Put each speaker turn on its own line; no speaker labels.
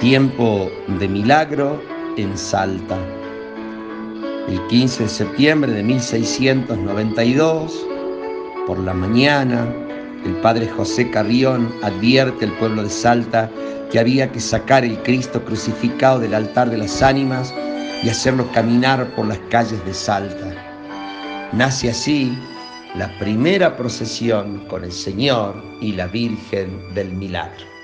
Tiempo de milagro en Salta. El 15 de septiembre de 1692, por la mañana, el padre José Carrión advierte al pueblo de Salta que había que sacar el Cristo crucificado del altar de las ánimas y hacerlo caminar por las calles de Salta. Nace así la primera procesión con el Señor y la Virgen del Milagro.